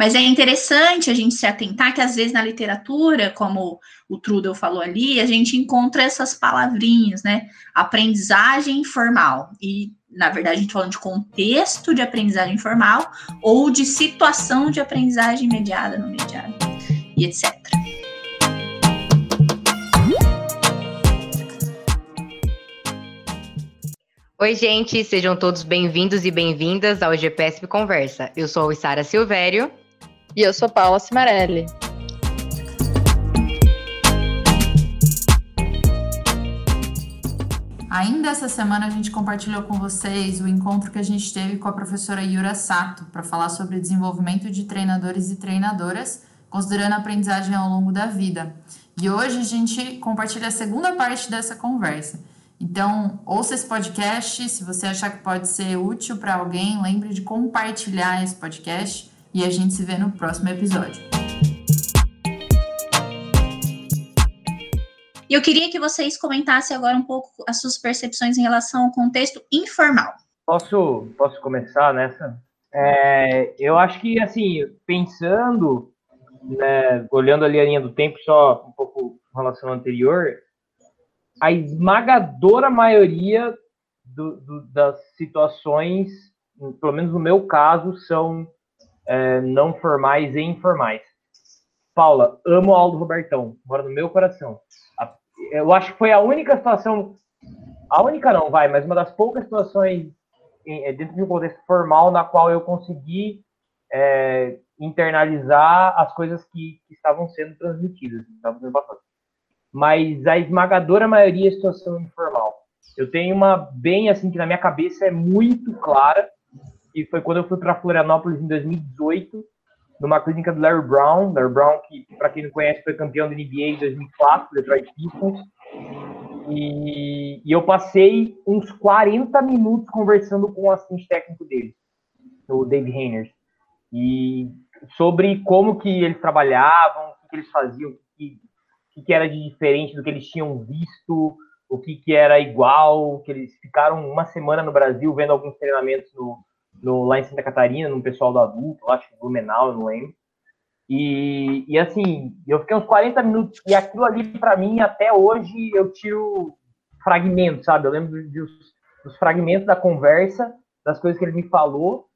Mas é interessante a gente se atentar que às vezes na literatura, como o Trudel falou ali, a gente encontra essas palavrinhas, né? Aprendizagem informal. E, na verdade, a gente tá falando de contexto de aprendizagem informal ou de situação de aprendizagem mediada, não mediada, e etc. Oi, gente, sejam todos bem-vindos e bem-vindas ao GPSP Conversa. Eu sou a Sara Silvério. E eu sou Paula Cimarelli. Ainda essa semana a gente compartilhou com vocês o encontro que a gente teve com a professora Yura Sato para falar sobre desenvolvimento de treinadores e treinadoras, considerando a aprendizagem ao longo da vida. E hoje a gente compartilha a segunda parte dessa conversa. Então, ouça esse podcast. Se você achar que pode ser útil para alguém, lembre de compartilhar esse podcast e a gente se vê no próximo episódio. E eu queria que vocês comentassem agora um pouco as suas percepções em relação ao contexto informal. Posso, posso começar nessa? É, eu acho que, assim, pensando, né, olhando ali a linha do tempo, só um pouco em relação ao anterior, a esmagadora maioria do, do, das situações, pelo menos no meu caso, são é, não formais e informais. Paula, amo a aula do Robertão, mora no meu coração. Eu acho que foi a única situação, a única não, vai, mas uma das poucas situações é, dentro de um contexto formal na qual eu consegui é, internalizar as coisas que, que, estavam sendo transmitidas, estavam sendo passadas mas a esmagadora maioria é situação informal. Eu tenho uma bem assim que na minha cabeça é muito clara, e foi quando eu fui para Florianópolis em 2018, numa clínica do Larry Brown, Larry Brown que para quem não conhece foi campeão da NBA em 2004, Detroit Pistons. E, e, eu passei uns 40 minutos conversando com o assistente técnico dele, o Dave Hayners, e sobre como que eles trabalhavam, o que, que eles faziam, que, que, que era de diferente do que eles tinham visto, o que, que era igual, que eles ficaram uma semana no Brasil vendo alguns treinamentos no, no, lá em Santa Catarina, no pessoal do adulto, acho que Blumenau, eu não lembro. E, e assim, eu fiquei uns 40 minutos, e aquilo ali, para mim, até hoje, eu tiro fragmentos, sabe? Eu lembro dos, dos fragmentos da conversa, das coisas que ele me falou,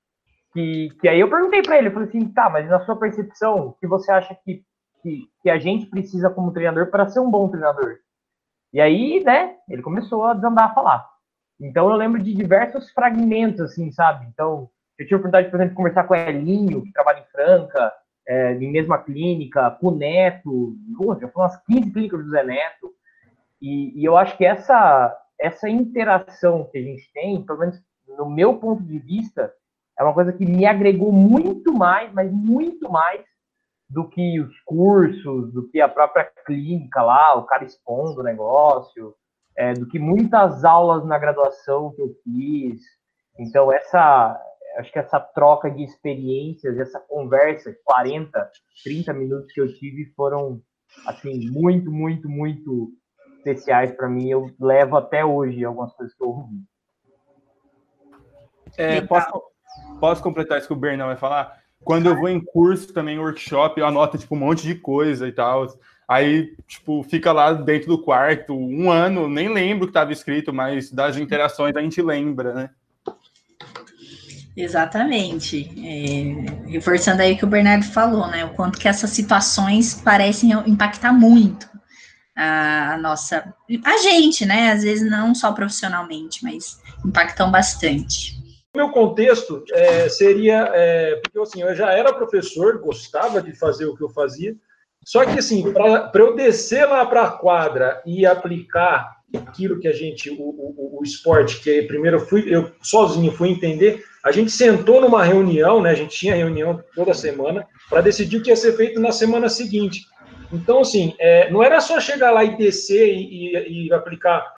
que, que aí eu perguntei para ele, eu falei assim, tá, mas na sua percepção, o que você acha que que, que a gente precisa como treinador para ser um bom treinador. E aí, né, ele começou a desandar a falar. Então eu lembro de diversos fragmentos, assim, sabe? Então, eu tive a oportunidade, por exemplo, de conversar com o Elinho, que trabalha em Franca, é, em mesma clínica, com o Neto, já foram umas 15 clínicas do Zé Neto. E, e, eu acho que essa, essa interação que a gente tem, pelo menos no meu ponto de vista, é uma coisa que me agregou muito mais, mas muito mais do que os cursos, do que a própria clínica lá, o cara expondo o negócio, é, do que muitas aulas na graduação que eu fiz. Então, essa, acho que essa troca de experiências, essa conversa, 40, 30 minutos que eu tive foram, assim, muito, muito, muito especiais para mim. Eu levo até hoje algumas coisas que eu ouvi. É, posso, posso completar isso que o Bernão vai falar? Quando eu vou em curso também, workshop, eu anoto, tipo, um monte de coisa e tal. Aí, tipo, fica lá dentro do quarto um ano, nem lembro o que estava escrito, mas das interações a gente lembra, né? Exatamente. É, reforçando aí o que o Bernardo falou, né? O quanto que essas situações parecem impactar muito a, a nossa. a gente, né? Às vezes não só profissionalmente, mas impactam bastante meu contexto é, seria é, porque assim eu já era professor, gostava de fazer o que eu fazia, só que assim para eu descer lá para a quadra e aplicar aquilo que a gente o, o, o esporte que primeiro eu fui eu sozinho fui entender, a gente sentou numa reunião, né? A gente tinha reunião toda semana para decidir o que ia ser feito na semana seguinte. Então assim é, não era só chegar lá e descer e, e, e aplicar,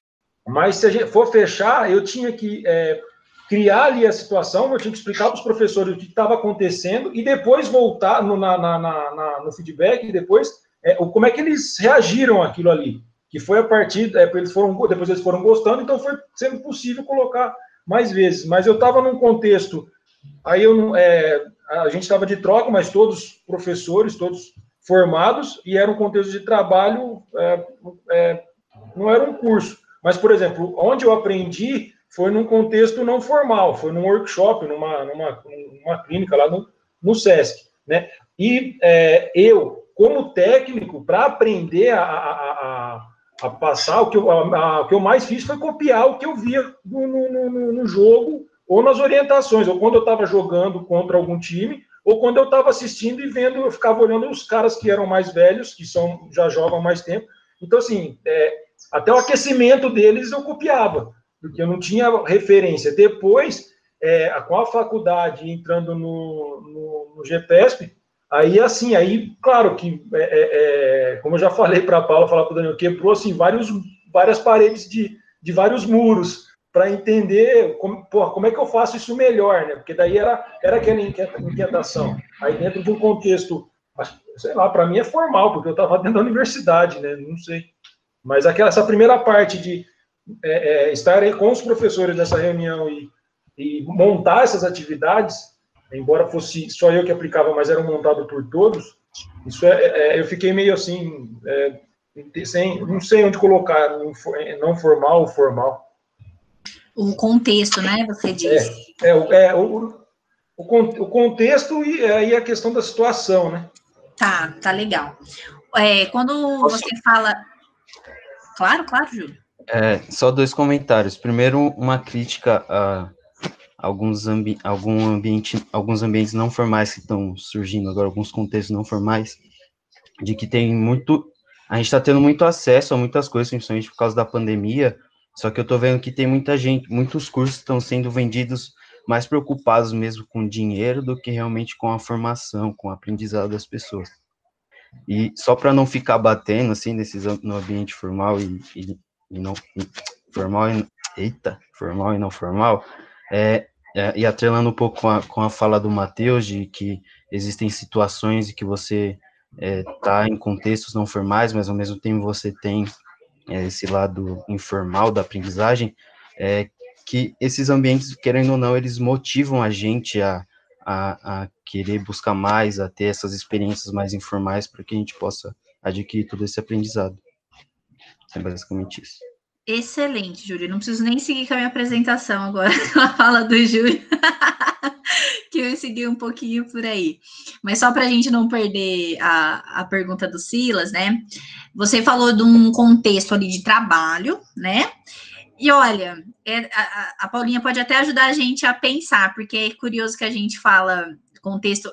mas se for fechar, eu tinha que é, criar ali a situação, eu tinha que explicar para os professores o que estava acontecendo e depois voltar no, na, na, na, no feedback e depois é, como é que eles reagiram àquilo ali. Que foi a partir, é, eles foram, depois eles foram gostando, então foi sendo possível colocar mais vezes. Mas eu estava num contexto Aí eu, é, a gente estava de troca, mas todos professores, todos formados, e era um contexto de trabalho, é, é, não era um curso. Mas, por exemplo, onde eu aprendi foi num contexto não formal, foi num workshop, numa, numa, numa clínica lá no, no SESC. Né? E é, eu, como técnico, para aprender a, a, a, a, passar, o que, eu, o que eu mais fiz foi copiar o que eu via no, no, no, no jogo ou nas orientações, ou quando eu estava jogando contra algum time, ou quando eu estava assistindo e vendo, eu ficava olhando os caras que eram mais velhos, que são já jogam mais tempo. Então, assim, é, até o aquecimento deles eu copiava, porque eu não tinha referência. Depois, é, com a faculdade entrando no, no, no aí assim, aí, claro que, é, é, é como eu já falei para a Paula, falar para o Daniel, quebrou assim, vários, várias paredes de, de vários muros para entender como, porra, como é que eu faço isso melhor, né? Porque daí era, era aquela inquietação. Aí dentro de um contexto, sei lá, para mim é formal, porque eu estava dentro da universidade, né? Não sei. Mas aquela, essa primeira parte de é, é, estar com os professores nessa reunião e, e, montar essas atividades, embora fosse só eu que aplicava, mas eram montados por todos, isso é, é eu fiquei meio assim, é, sem, não sei onde colocar, não formal ou formal o contexto, né? Você disse. É, é, é o, o, o, contexto e aí a questão da situação, né? Tá, tá legal. É, quando você fala. Claro, claro, Júlio. É, só dois comentários. Primeiro, uma crítica a alguns, ambi algum ambiente, alguns ambientes não formais que estão surgindo agora, alguns contextos não formais, de que tem muito. A gente está tendo muito acesso a muitas coisas, principalmente por causa da pandemia, só que eu tô vendo que tem muita gente, muitos cursos estão sendo vendidos mais preocupados mesmo com dinheiro do que realmente com a formação, com o aprendizado das pessoas. E só para não ficar batendo assim nesses no ambiente formal e, e não e, formal e, eita, formal e não formal, é, é, e atrelando um pouco com a, com a fala do Matheus de que existem situações em que você está é, em contextos não formais, mas ao mesmo tempo você tem é, esse lado informal da aprendizagem, é que esses ambientes, querendo ou não, eles motivam a gente a, a, a querer buscar mais, a ter essas experiências mais informais para que a gente possa adquirir todo esse aprendizado. É basicamente isso. Excelente, Júlio. Não preciso nem seguir com a minha apresentação agora, com a fala do Júlio, que eu segui um pouquinho por aí. Mas só para a gente não perder a, a pergunta do Silas, né? Você falou de um contexto ali de trabalho, né? E olha, é, a, a Paulinha pode até ajudar a gente a pensar, porque é curioso que a gente fala contexto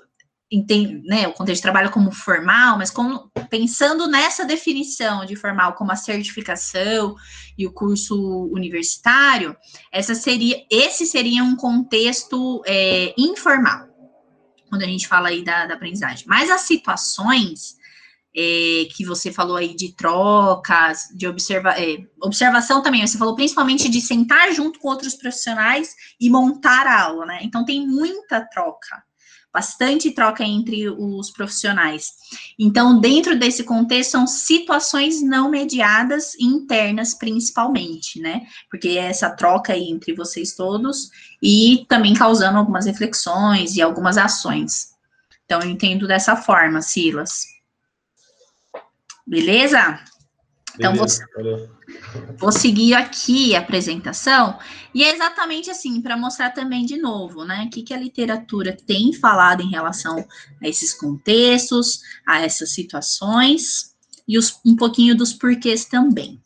entende, né, o contexto de trabalho como formal, mas como, pensando nessa definição de formal como a certificação e o curso universitário, essa seria, esse seria um contexto é, informal, quando a gente fala aí da, da aprendizagem. Mas as situações é, que você falou aí de trocas, de observa é, observação também, você falou principalmente de sentar junto com outros profissionais e montar a aula, né? Então tem muita troca bastante troca entre os profissionais. Então, dentro desse contexto, são situações não mediadas internas, principalmente, né? Porque é essa troca aí entre vocês todos e também causando algumas reflexões e algumas ações. Então, eu entendo dessa forma, Silas. Beleza? Então, vou, vou, seguir aqui a apresentação, e é exatamente assim, para mostrar também de novo, né, o que, que a literatura tem falado em relação a esses contextos, a essas situações, e os, um pouquinho dos porquês também.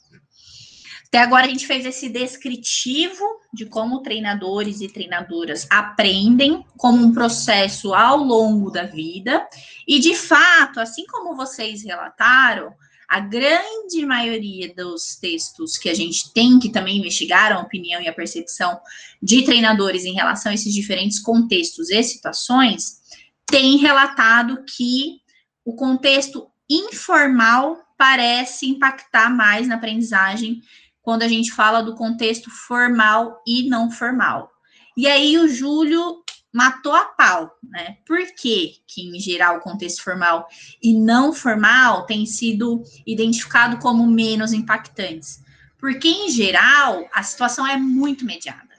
Até agora a gente fez esse descritivo de como treinadores e treinadoras aprendem como um processo ao longo da vida, e de fato, assim como vocês relataram, a grande maioria dos textos que a gente tem, que também investigaram a opinião e a percepção de treinadores em relação a esses diferentes contextos e situações, tem relatado que o contexto informal parece impactar mais na aprendizagem quando a gente fala do contexto formal e não formal. E aí o Júlio matou a pau, né? Por que, que, em geral, o contexto formal e não formal tem sido identificado como menos impactantes? Porque, em geral, a situação é muito mediada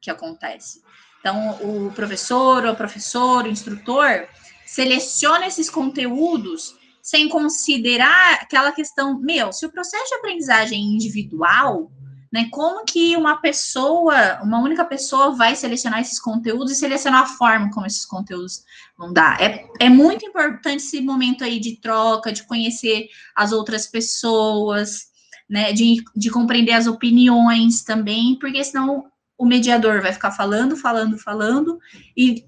que acontece. Então, o professor, o professor, o instrutor seleciona esses conteúdos sem considerar aquela questão, meu, se o processo de aprendizagem é individual, né, como que uma pessoa, uma única pessoa vai selecionar esses conteúdos e selecionar a forma como esses conteúdos vão dar? É, é muito importante esse momento aí de troca, de conhecer as outras pessoas, né, de, de compreender as opiniões também, porque senão o mediador vai ficar falando, falando, falando, e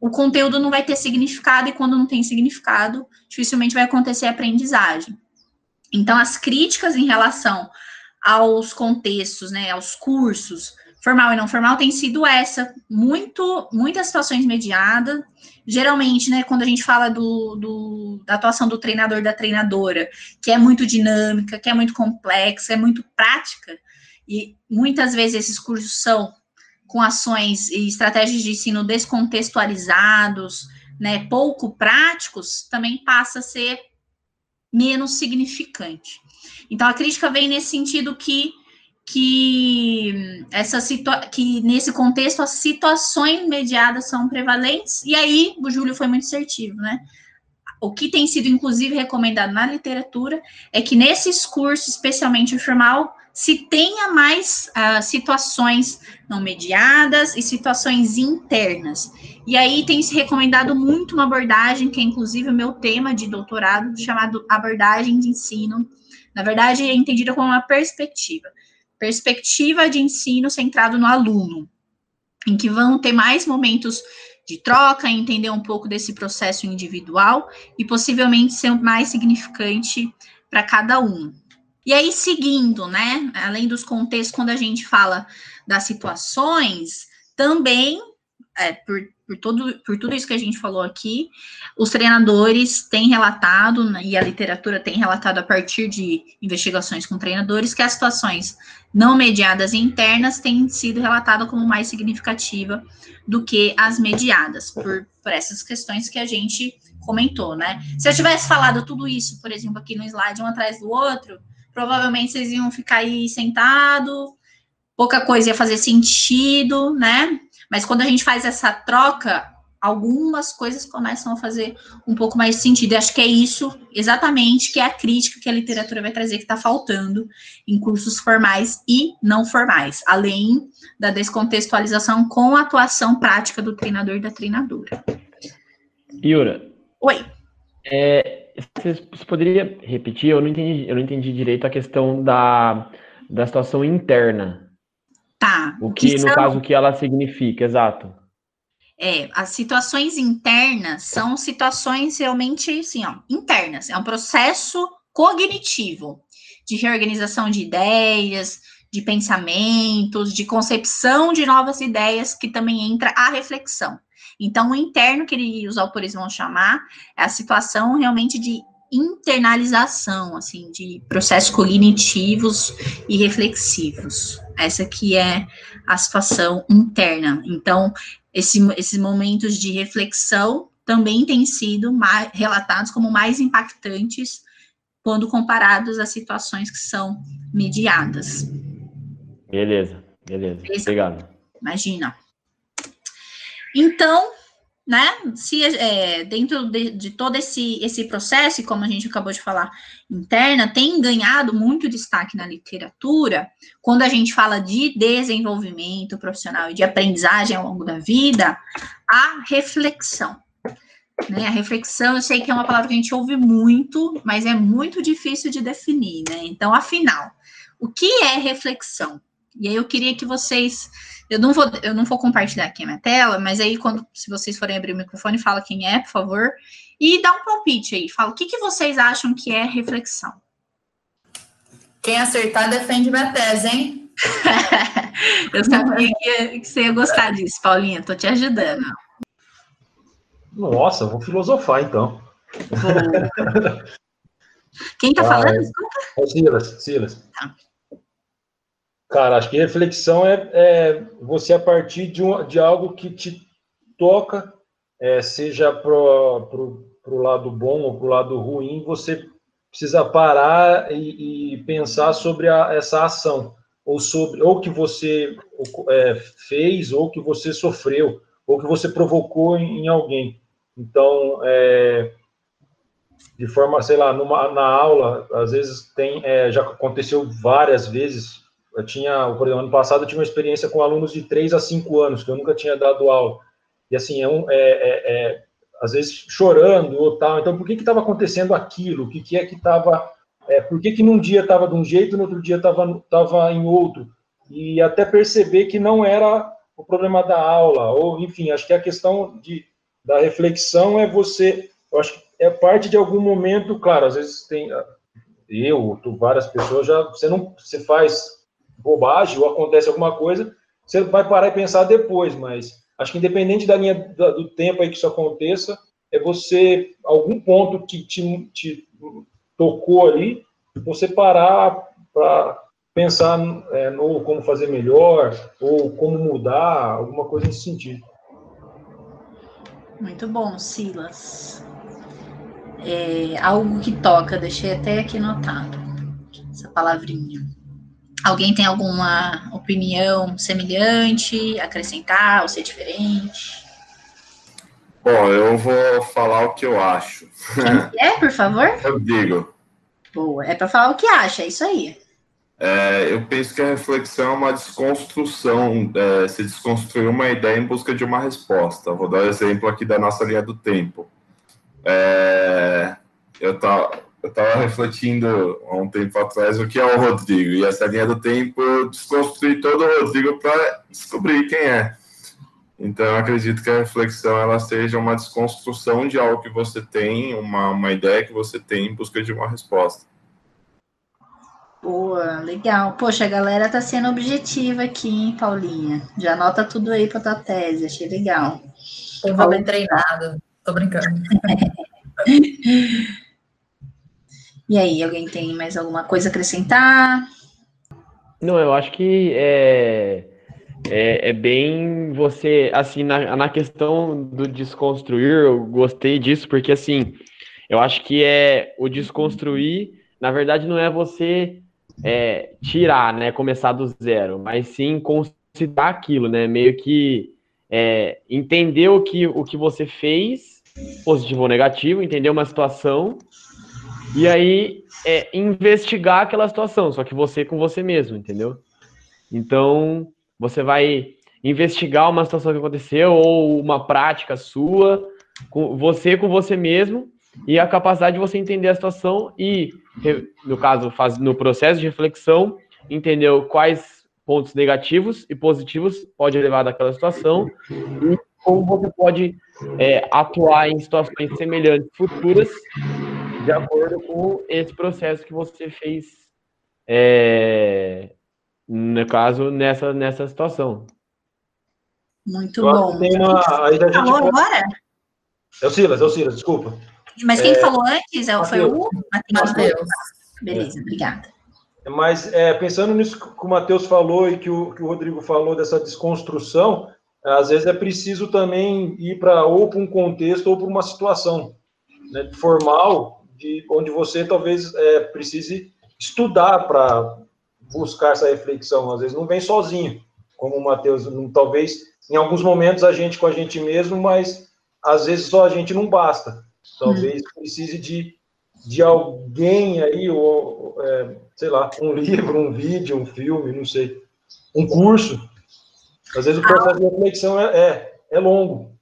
o conteúdo não vai ter significado, e quando não tem significado, dificilmente vai acontecer aprendizagem. Então, as críticas em relação aos contextos, né, aos cursos, formal e não formal, tem sido essa, muito, muitas situações mediadas, geralmente, né, quando a gente fala do, do, da atuação do treinador, da treinadora, que é muito dinâmica, que é muito complexa, é muito prática, e muitas vezes esses cursos são com ações e estratégias de ensino descontextualizados, né, pouco práticos, também passa a ser menos significante. Então a crítica vem nesse sentido que que essa que nesse contexto as situações mediadas são prevalentes e aí o Júlio foi muito assertivo, né? O que tem sido inclusive recomendado na literatura é que nesses cursos, especialmente o formal, se tenha mais uh, situações não mediadas e situações internas. E aí tem se recomendado muito uma abordagem, que é inclusive o meu tema de doutorado, chamado abordagem de ensino. Na verdade, é entendida como uma perspectiva. Perspectiva de ensino centrado no aluno, em que vão ter mais momentos de troca, entender um pouco desse processo individual e possivelmente ser mais significante para cada um. E aí, seguindo, né, além dos contextos, quando a gente fala das situações, também, é, por, por, todo, por tudo isso que a gente falou aqui, os treinadores têm relatado, né, e a literatura tem relatado a partir de investigações com treinadores, que as situações não mediadas e internas têm sido relatadas como mais significativa do que as mediadas, por, por essas questões que a gente comentou, né? Se eu tivesse falado tudo isso, por exemplo, aqui no slide, um atrás do outro, provavelmente vocês iam ficar aí sentado, pouca coisa ia fazer sentido, né? Mas quando a gente faz essa troca, algumas coisas começam a fazer um pouco mais sentido. E acho que é isso exatamente que é a crítica que a literatura vai trazer que está faltando em cursos formais e não formais, além da descontextualização com a atuação prática do treinador e da treinadora. Yura. Oi. É, você, poderia repetir? Eu não entendi, eu não entendi direito a questão da, da situação interna. Tá. O que, que no são... caso, o que ela significa, exato. É, as situações internas são situações realmente, assim, ó, internas. É um processo cognitivo de reorganização de ideias, de pensamentos, de concepção de novas ideias, que também entra a reflexão. Então, o interno, que ele, os autores vão chamar, é a situação realmente de internalização, assim, de processos cognitivos e reflexivos. Essa que é a situação interna. Então, esse, esses momentos de reflexão também têm sido mais, relatados como mais impactantes quando comparados às situações que são mediadas. Beleza, beleza. beleza. Obrigado. Imagina. Então, né, se é, dentro de, de, todo esse, esse processo, como a gente acabou de falar, interna, tem ganhado muito destaque na literatura, quando a gente fala de desenvolvimento profissional e de aprendizagem ao longo da vida, a reflexão. Né, a reflexão, eu sei que é uma palavra que a gente ouve muito, mas é muito difícil de definir, né? Então, afinal, o que é reflexão? E aí eu queria que vocês eu não vou, eu não vou compartilhar aqui a minha tela, mas aí quando se vocês forem abrir o microfone, fala quem é, por favor, e dá um palpite aí. Fala o que, que vocês acham que é reflexão. Quem acertar defende minha tese, hein? eu sabia que, que, você ia gostar disso, Paulinha. Tô te ajudando. Nossa, vou filosofar então. Quem tá ah, falando? Desculpa. É Silas, Silas. Tá. Cara, acho que reflexão é, é você a partir de, um, de algo que te toca, é, seja para o lado bom ou para o lado ruim, você precisa parar e, e pensar sobre a, essa ação. ou sobre ou que você é, fez ou que você sofreu ou que você provocou em, em alguém. Então, é, de forma, sei lá, numa, na aula, às vezes tem, é, já aconteceu várias vezes. Eu tinha, por exemplo, ano passado eu tive uma experiência com alunos de 3 a 5 anos, que eu nunca tinha dado aula. E assim, é, um, é, é, é às vezes chorando ou tal. Então, por que que estava acontecendo aquilo? O que, que é que estava... É, por que que num dia estava de um jeito, no outro dia estava tava em outro? E até perceber que não era o problema da aula, ou enfim, acho que a questão de, da reflexão é você, eu acho que é parte de algum momento, claro, às vezes tem eu, tu, várias pessoas já você não você faz bobagem ou acontece alguma coisa, você vai parar e pensar depois, mas acho que independente da linha do tempo aí que isso aconteça, é você algum ponto que te, te tocou ali, você parar para pensar é, no como fazer melhor ou como mudar, alguma coisa nesse sentido. Muito bom, Silas é, algo que toca, deixei até aqui anotado essa palavrinha. Alguém tem alguma opinião semelhante, acrescentar ou ser diferente? Bom, eu vou falar o que eu acho. Quem é, por favor? Eu digo. Boa, é para falar o que acha, é isso aí. É, eu penso que a reflexão é uma desconstrução, é, se desconstruir uma ideia em busca de uma resposta. Vou dar um exemplo aqui da nossa linha do tempo. É, eu tava, eu estava refletindo há um tempo atrás o que é o Rodrigo, e essa linha do tempo eu desconstruí todo o Rodrigo para descobrir quem é. Então, eu acredito que a reflexão ela seja uma desconstrução de algo que você tem, uma, uma ideia que você tem em busca de uma resposta. Boa, legal. Poxa, a galera tá sendo objetiva aqui, hein, Paulinha? Já anota tudo aí para tua tese, achei legal. Povo bem treinado. Tô brincando. e aí, alguém tem mais alguma coisa a acrescentar? Não, eu acho que é, é, é bem você, assim, na, na questão do desconstruir, eu gostei disso, porque, assim, eu acho que é o desconstruir, na verdade, não é você é, tirar, né, começar do zero, mas sim considerar aquilo, né, meio que é, entender o que, o que você fez positivo ou negativo, entender uma situação e aí é, investigar aquela situação, só que você com você mesmo, entendeu? Então, você vai investigar uma situação que aconteceu ou uma prática sua, com você com você mesmo e a capacidade de você entender a situação e, no caso, faz, no processo de reflexão, entender quais pontos negativos e positivos pode levar daquela situação e como você pode é, atuar em situações semelhantes futuras de acordo com esse processo que você fez, é, no caso, nessa, nessa situação. Muito bom. Tem uma, aí a falou pode... agora? É o Silas, é o Silas, desculpa. Mas quem é... falou antes é, foi o Matheus. Beleza, obrigada. Mas é, pensando nisso que o Matheus falou e que o, que o Rodrigo falou dessa desconstrução, às vezes é preciso também ir para ou para um contexto ou para uma situação né, formal, de, onde você talvez é, precise estudar para buscar essa reflexão. Às vezes não vem sozinho, como o Matheus, talvez em alguns momentos a gente com a gente mesmo, mas às vezes só a gente não basta. Talvez hum. precise de, de alguém aí, ou, é, sei lá, um livro, um vídeo, um filme, não sei, um curso às vezes o processo de reflexão é, é, é longo.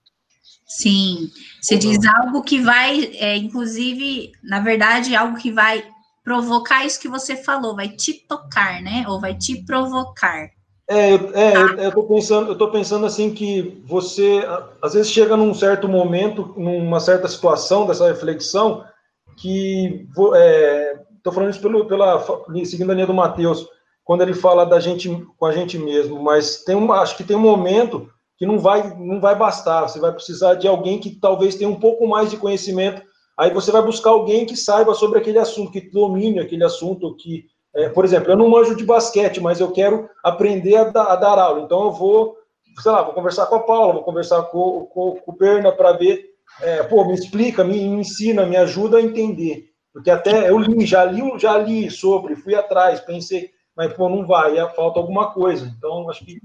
Sim, você diz algo que vai, é, inclusive, na verdade, algo que vai provocar isso que você falou, vai te tocar, né? Ou vai te provocar. É, eu, é, eu, eu tô pensando, eu tô pensando assim que você às vezes chega num certo momento, numa certa situação dessa reflexão, que é, tô falando isso pelo, pela seguindo a linha do Mateus, quando ele fala da gente com a gente mesmo, mas tem uma, acho que tem um momento que não vai não vai bastar, você vai precisar de alguém que talvez tenha um pouco mais de conhecimento. Aí você vai buscar alguém que saiba sobre aquele assunto, que domine aquele assunto, que, é, por exemplo, eu não manjo de basquete, mas eu quero aprender a, da, a, dar aula. Então eu vou, sei lá, vou conversar com a Paula, vou conversar com, com, com o Perna para ver, é, pô, me explica, me, me ensina, me ajuda a entender. Porque até eu li, já li, já li sobre, fui atrás, pensei, mas pô, não vai, falta alguma coisa. Então, acho que.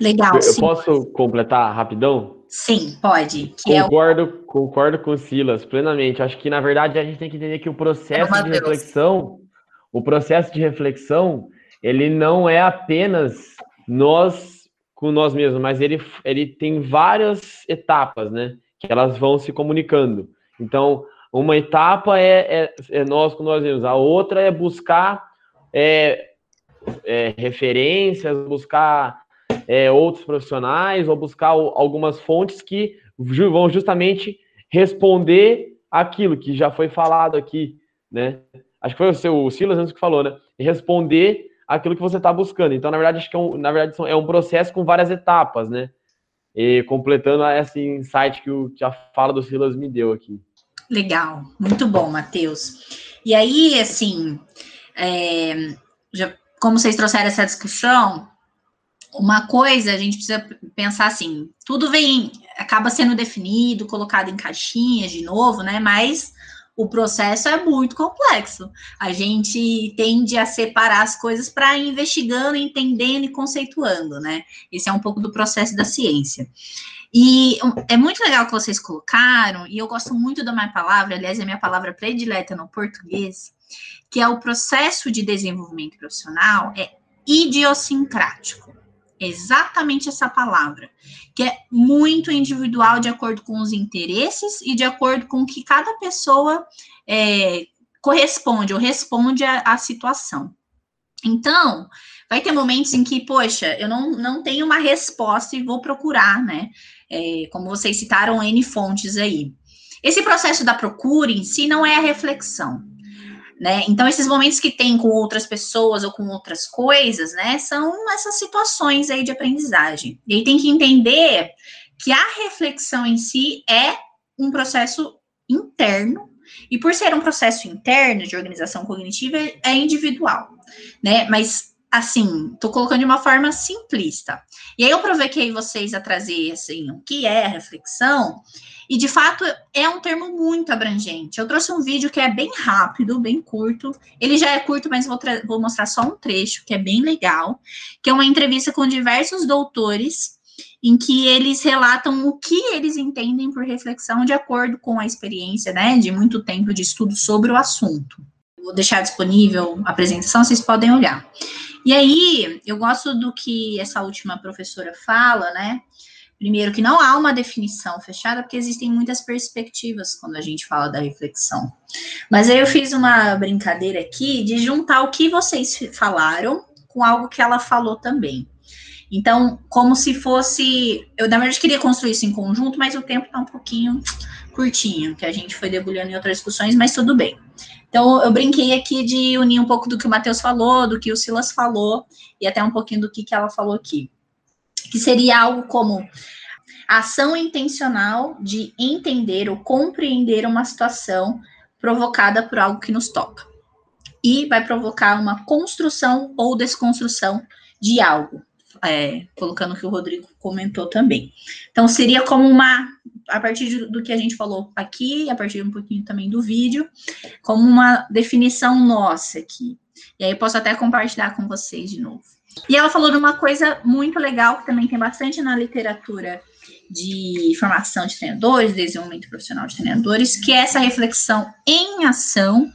Legal. Eu, eu posso completar rapidão? Sim, pode. concordo, é o... concordo com o Silas plenamente. Acho que, na verdade, a gente tem que entender que o processo de reflexão, o processo de reflexão, ele não é apenas nós com nós mesmos, mas ele, ele tem várias etapas, né? Que elas vão se comunicando. Então, uma etapa é, é, é nós com nós mesmos, a outra é buscar é, é, referências, buscar é, outros profissionais ou buscar algumas fontes que vão justamente responder aquilo que já foi falado aqui, né? Acho que foi o seu o Silas antes que falou, né? Responder aquilo que você está buscando. Então, na verdade, acho que é um, na verdade, é um processo com várias etapas, né? E completando esse insight que, o, que a fala do Silas me deu aqui. Legal, muito bom, Matheus. E aí, assim, é, já, como vocês trouxeram essa discussão, uma coisa a gente precisa pensar assim: tudo vem, acaba sendo definido, colocado em caixinhas de novo, né? Mas o processo é muito complexo. A gente tende a separar as coisas para investigando, entendendo e conceituando, né? Esse é um pouco do processo da ciência. E é muito legal que vocês colocaram, e eu gosto muito da minha palavra, aliás, é a minha palavra predileta no português, que é o processo de desenvolvimento profissional é idiosincrático. Exatamente essa palavra, que é muito individual de acordo com os interesses e de acordo com que cada pessoa é, corresponde ou responde à, situação. Então, vai ter momentos em que, poxa, eu não, não tenho uma resposta e vou procurar, né? É, como vocês citaram, N fontes aí. Esse processo da procura em si não é a reflexão, né? Então, esses momentos que tem com outras pessoas ou com outras coisas, né, são essas situações aí de aprendizagem. E aí tem que entender que a reflexão em si é um processo interno, e por ser um processo interno de organização cognitiva, é individual, né? Mas assim, tô colocando de uma forma simplista. E aí eu provoquei vocês a trazer assim, o que é a reflexão, e de fato é um termo muito abrangente. Eu trouxe um vídeo que é bem rápido, bem curto. Ele já é curto, mas vou, vou mostrar só um trecho que é bem legal, que é uma entrevista com diversos doutores em que eles relatam o que eles entendem por reflexão de acordo com a experiência, né, de muito tempo de estudo sobre o assunto. Vou deixar disponível a apresentação, vocês podem olhar. E aí, eu gosto do que essa última professora fala, né? Primeiro, que não há uma definição fechada, porque existem muitas perspectivas quando a gente fala da reflexão. Mas aí eu fiz uma brincadeira aqui de juntar o que vocês falaram com algo que ela falou também. Então, como se fosse. Eu, na verdade, queria construir isso em conjunto, mas o tempo está um pouquinho curtinho, que a gente foi debulhando em outras discussões, mas tudo bem. Então, eu brinquei aqui de unir um pouco do que o Matheus falou, do que o Silas falou, e até um pouquinho do que, que ela falou aqui. Que seria algo como ação intencional de entender ou compreender uma situação provocada por algo que nos toca. E vai provocar uma construção ou desconstrução de algo, é, colocando o que o Rodrigo comentou também. Então, seria como uma, a partir do que a gente falou aqui, a partir um pouquinho também do vídeo, como uma definição nossa aqui. E aí, posso até compartilhar com vocês de novo. E ela falou de uma coisa muito legal, que também tem bastante na literatura de formação de treinadores, desenvolvimento profissional de treinadores, que é essa reflexão em ação,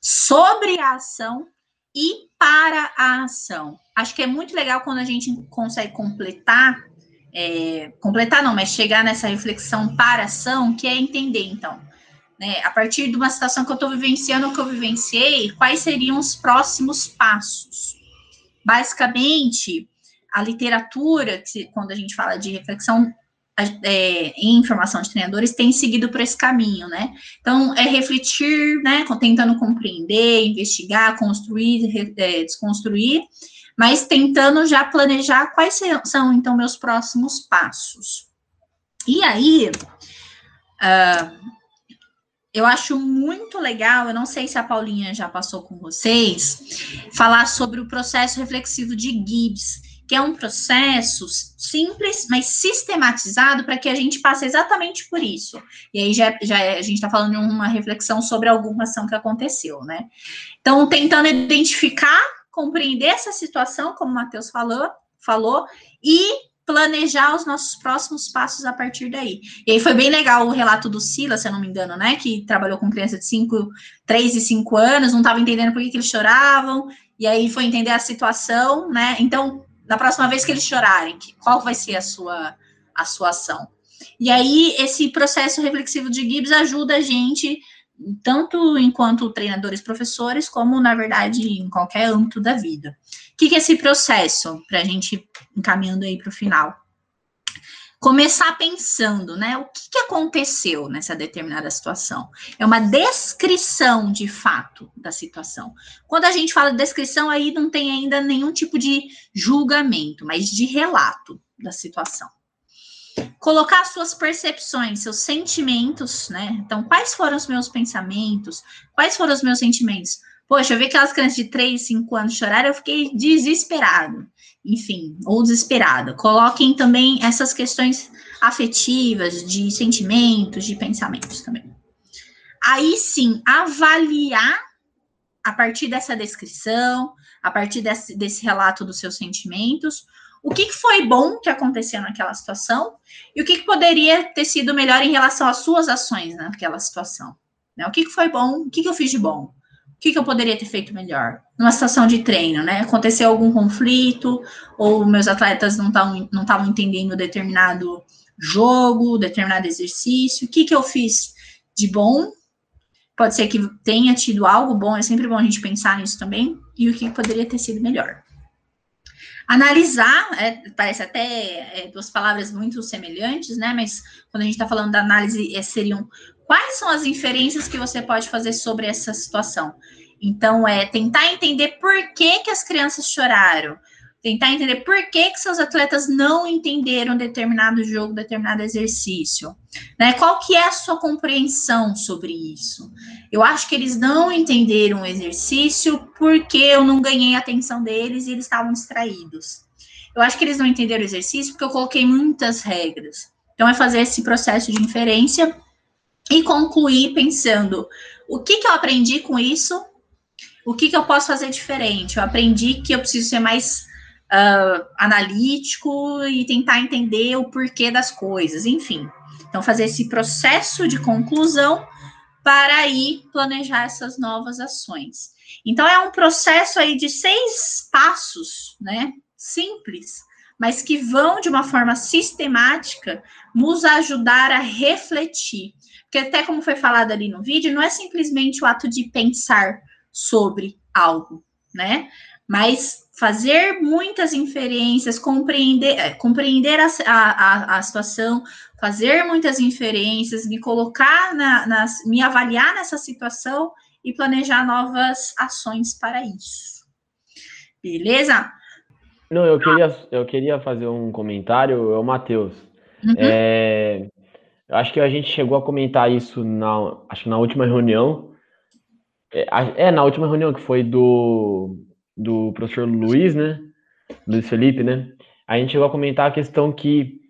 sobre a ação e para a ação. Acho que é muito legal quando a gente consegue completar, é, completar não, mas chegar nessa reflexão para a ação, que é entender, então, né, a partir de uma situação que eu estou vivenciando, que eu vivenciei, quais seriam os próximos passos. Basicamente, a literatura, quando a gente fala de reflexão é, em formação de treinadores tem seguido por esse caminho, né? Então, é refletir, né? Tentando compreender, investigar, construir, é, desconstruir, mas tentando já planejar quais são, então, meus próximos passos. E aí, uh, eu acho muito legal, eu não sei se a Paulinha já passou com vocês, falar sobre o processo reflexivo de Gibbs, que é um processo simples, mas sistematizado para que a gente passe exatamente por isso. E aí já, já é, a gente está falando de uma reflexão sobre alguma ação que aconteceu, né? Então, tentando identificar, compreender essa situação, como o Matheus falou, falou, e planejar os nossos próximos passos a partir daí. E aí foi bem legal o relato do Sila, se eu não me engano, né? Que trabalhou com criança de 5, 3 e 5 anos, não estava entendendo por que, que eles choravam, e aí foi entender a situação, né? Então, na próxima vez que eles chorarem, qual vai ser a sua, a sua ação? E aí, esse processo reflexivo de Gibbs ajuda a gente, tanto enquanto treinadores professores, como, na verdade, em qualquer âmbito da vida. O que, que é esse processo, para a gente encaminhando aí para o final? Começar pensando, né? O que, que aconteceu nessa determinada situação? É uma descrição de fato da situação. Quando a gente fala de descrição, aí não tem ainda nenhum tipo de julgamento, mas de relato da situação colocar suas percepções, seus sentimentos, né? Então, quais foram os meus pensamentos? Quais foram os meus sentimentos? Poxa, eu vi aquelas crianças de 3, 5 anos chorar, eu fiquei desesperado. Enfim, ou desesperada. Coloquem também essas questões afetivas, de sentimentos, de pensamentos também. Aí sim, avaliar a partir dessa descrição, a partir desse, desse relato dos seus sentimentos, o que, foi bom que aconteceu naquela situação e o que, poderia ter sido melhor em relação às suas ações naquela situação. Né? O que, foi bom, o que, eu fiz de bom que, que eu poderia ter feito melhor? Numa situação de treino, né? Aconteceu algum conflito, ou meus atletas não estavam entendendo determinado jogo, determinado exercício. O que, que eu fiz de bom? Pode ser que tenha tido algo bom, é sempre bom a gente pensar nisso também, e o que poderia ter sido melhor. Analisar, é, parece até é, duas palavras muito semelhantes, né? Mas quando a gente está falando da análise, é, seriam Quais são as inferências que você pode fazer sobre essa situação? Então, é tentar entender por que, que as crianças choraram, tentar entender por que, que seus atletas não entenderam determinado jogo, determinado exercício. Né? Qual que é a sua compreensão sobre isso? Eu acho que eles não entenderam o exercício porque eu não ganhei a atenção deles e eles estavam distraídos. Eu acho que eles não entenderam o exercício porque eu coloquei muitas regras. Então, é fazer esse processo de inferência e concluir pensando o que, que eu aprendi com isso, o que, que eu posso fazer diferente. Eu aprendi que eu preciso ser mais uh, analítico e tentar entender o porquê das coisas, enfim. Então, fazer esse processo de conclusão para aí planejar essas novas ações. Então, é um processo aí de seis passos, né? Simples, mas que vão de uma forma sistemática nos ajudar a refletir. Porque até como foi falado ali no vídeo, não é simplesmente o ato de pensar sobre algo, né? Mas fazer muitas inferências, compreender, é, compreender a, a, a situação, fazer muitas inferências, me colocar na, na, me avaliar nessa situação e planejar novas ações para isso. Beleza? Não, eu queria, eu queria fazer um comentário, é o Matheus. Uhum. É, eu acho que a gente chegou a comentar isso na, acho na última reunião. É, é, na última reunião que foi do, do professor Luiz, né? Luiz Felipe, né? A gente chegou a comentar a questão que,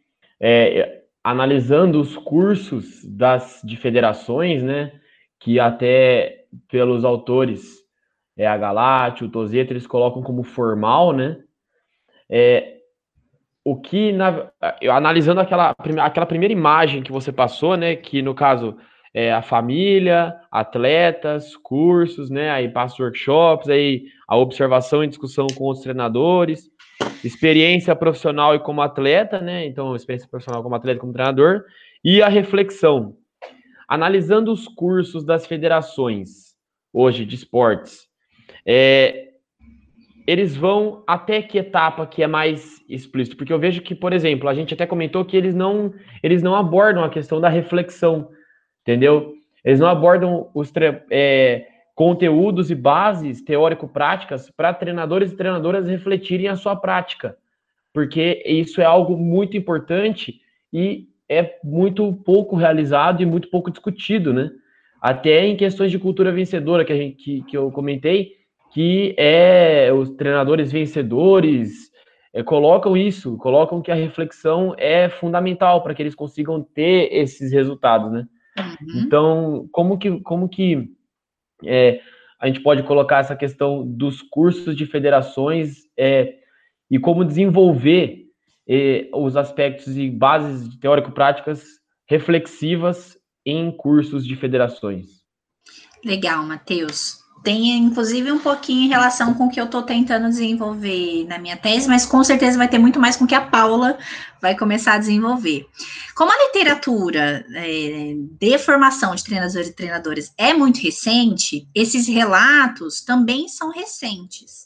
é, analisando os cursos das, de federações, né? Que até pelos autores, é, a Galate, o Tozeto, eles colocam como formal, né? É, o que, na, analisando aquela, aquela primeira imagem que você passou, né, que no caso é a família, atletas, cursos, né, aí passa workshops, aí a observação e discussão com os treinadores, experiência profissional e como atleta, né, então experiência profissional como atleta, como treinador, e a reflexão. Analisando os cursos das federações hoje de esportes, é, eles vão até que etapa que é mais explícito? Porque eu vejo que, por exemplo, a gente até comentou que eles não, eles não abordam a questão da reflexão, entendeu? Eles não abordam os é, conteúdos e bases teórico-práticas para treinadores e treinadoras refletirem a sua prática, porque isso é algo muito importante e é muito pouco realizado e muito pouco discutido, né? Até em questões de cultura vencedora que, a gente, que, que eu comentei, que é os treinadores vencedores, é, colocam isso, colocam que a reflexão é fundamental para que eles consigam ter esses resultados, né? Uhum. Então, como que, como que é, a gente pode colocar essa questão dos cursos de federações é, e como desenvolver é, os aspectos e bases teórico-práticas reflexivas em cursos de federações? Legal, Matheus tem inclusive um pouquinho em relação com o que eu estou tentando desenvolver na minha tese, mas com certeza vai ter muito mais com o que a Paula vai começar a desenvolver. Como a literatura é, de formação de treinadores e treinadoras é muito recente, esses relatos também são recentes.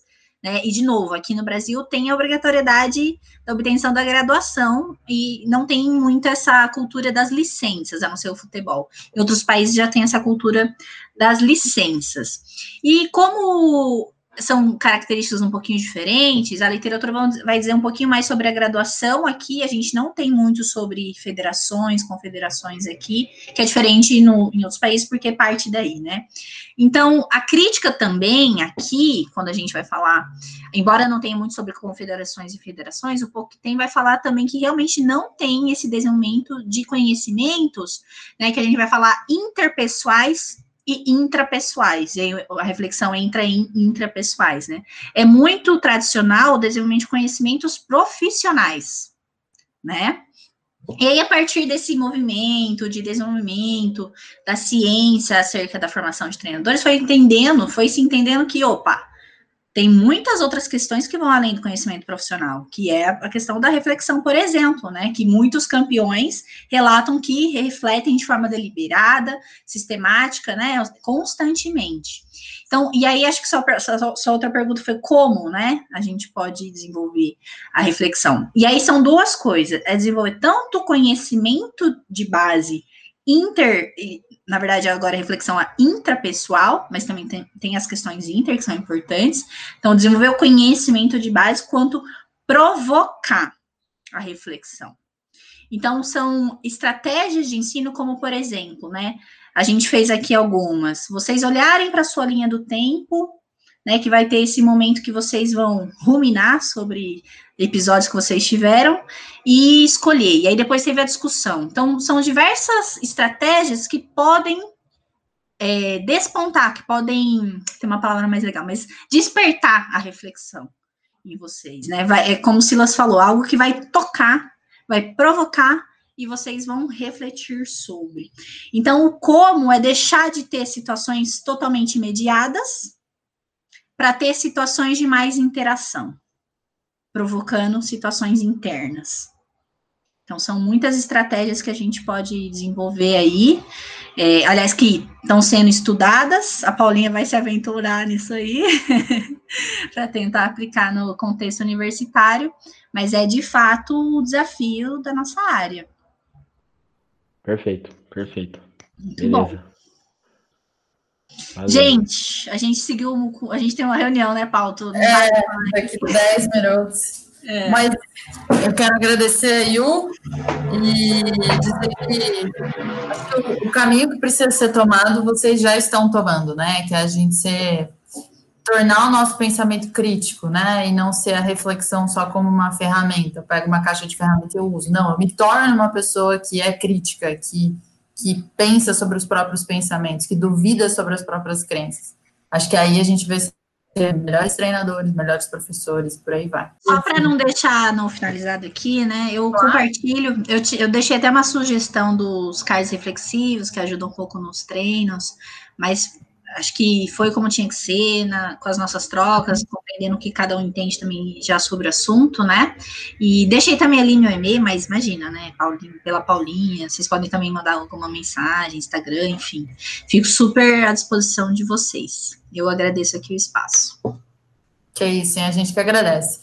Né? E, de novo, aqui no Brasil tem a obrigatoriedade da obtenção da graduação e não tem muito essa cultura das licenças, a não ser o futebol. Em outros países já tem essa cultura das licenças. E como são características um pouquinho diferentes. A literatura vai dizer um pouquinho mais sobre a graduação. Aqui a gente não tem muito sobre federações, confederações aqui, que é diferente no, em outros países, porque parte daí, né? Então, a crítica também aqui, quando a gente vai falar, embora não tenha muito sobre confederações e federações, o pouco que tem vai falar também que realmente não tem esse desenvolvimento de conhecimentos, né? Que a gente vai falar interpessoais e intrapessoais. E a reflexão entra em intrapessoais, né? É muito tradicional o desenvolvimento de conhecimentos profissionais, né? E aí, a partir desse movimento de desenvolvimento da ciência acerca da formação de treinadores, foi entendendo, foi se entendendo que, opa, tem muitas outras questões que vão além do conhecimento profissional, que é a questão da reflexão, por exemplo, né? Que muitos campeões relatam que refletem de forma deliberada, sistemática, né? Constantemente. Então, e aí acho que sua outra pergunta foi como, né? A gente pode desenvolver a reflexão. E aí são duas coisas: é desenvolver tanto conhecimento de base inter, na verdade, agora a reflexão é intrapessoal, mas também tem, tem as questões inter, que são importantes. Então, desenvolver o conhecimento de base quanto provocar a reflexão. Então, são estratégias de ensino, como, por exemplo, né? A gente fez aqui algumas. Vocês olharem para a sua linha do tempo, né? Que vai ter esse momento que vocês vão ruminar sobre episódios que vocês tiveram e escolher. E aí depois teve a discussão. Então, são diversas estratégias que podem é, despontar, que podem tem uma palavra mais legal, mas despertar a reflexão em vocês, né? Vai, é como Silas falou, algo que vai tocar, vai provocar e vocês vão refletir sobre. Então, o como é deixar de ter situações totalmente mediadas para ter situações de mais interação provocando situações internas. Então, são muitas estratégias que a gente pode desenvolver aí, é, aliás, que estão sendo estudadas, a Paulinha vai se aventurar nisso aí, para tentar aplicar no contexto universitário, mas é de fato o desafio da nossa área. Perfeito, perfeito. Muito Beleza. Bom. Valeu. Gente, a gente seguiu, a gente tem uma reunião, né, Paulo? É, daqui 10 minutos. É. Mas eu quero agradecer a Yu e dizer que o caminho que precisa ser tomado, vocês já estão tomando, né? Que é a gente ser, tornar o nosso pensamento crítico, né? E não ser a reflexão só como uma ferramenta. Eu pego uma caixa de ferramentas e eu uso. Não, eu me torno uma pessoa que é crítica, que que pensa sobre os próprios pensamentos, que duvida sobre as próprias crenças. Acho que aí a gente vai ser melhores treinadores, melhores professores, por aí vai. Só para não deixar não finalizado aqui, né? Eu claro. compartilho, eu, te, eu deixei até uma sugestão dos cais reflexivos, que ajudam um pouco nos treinos, mas acho que foi como tinha que ser, na, com as nossas trocas, compreendendo o que cada um entende também já sobre o assunto, né? E deixei também ali meu e-mail, mas imagina, né? Pela Paulinha, vocês podem também mandar alguma mensagem, Instagram, enfim. Fico super à disposição de vocês. Eu agradeço aqui o espaço. Que isso, hein? A gente que agradece.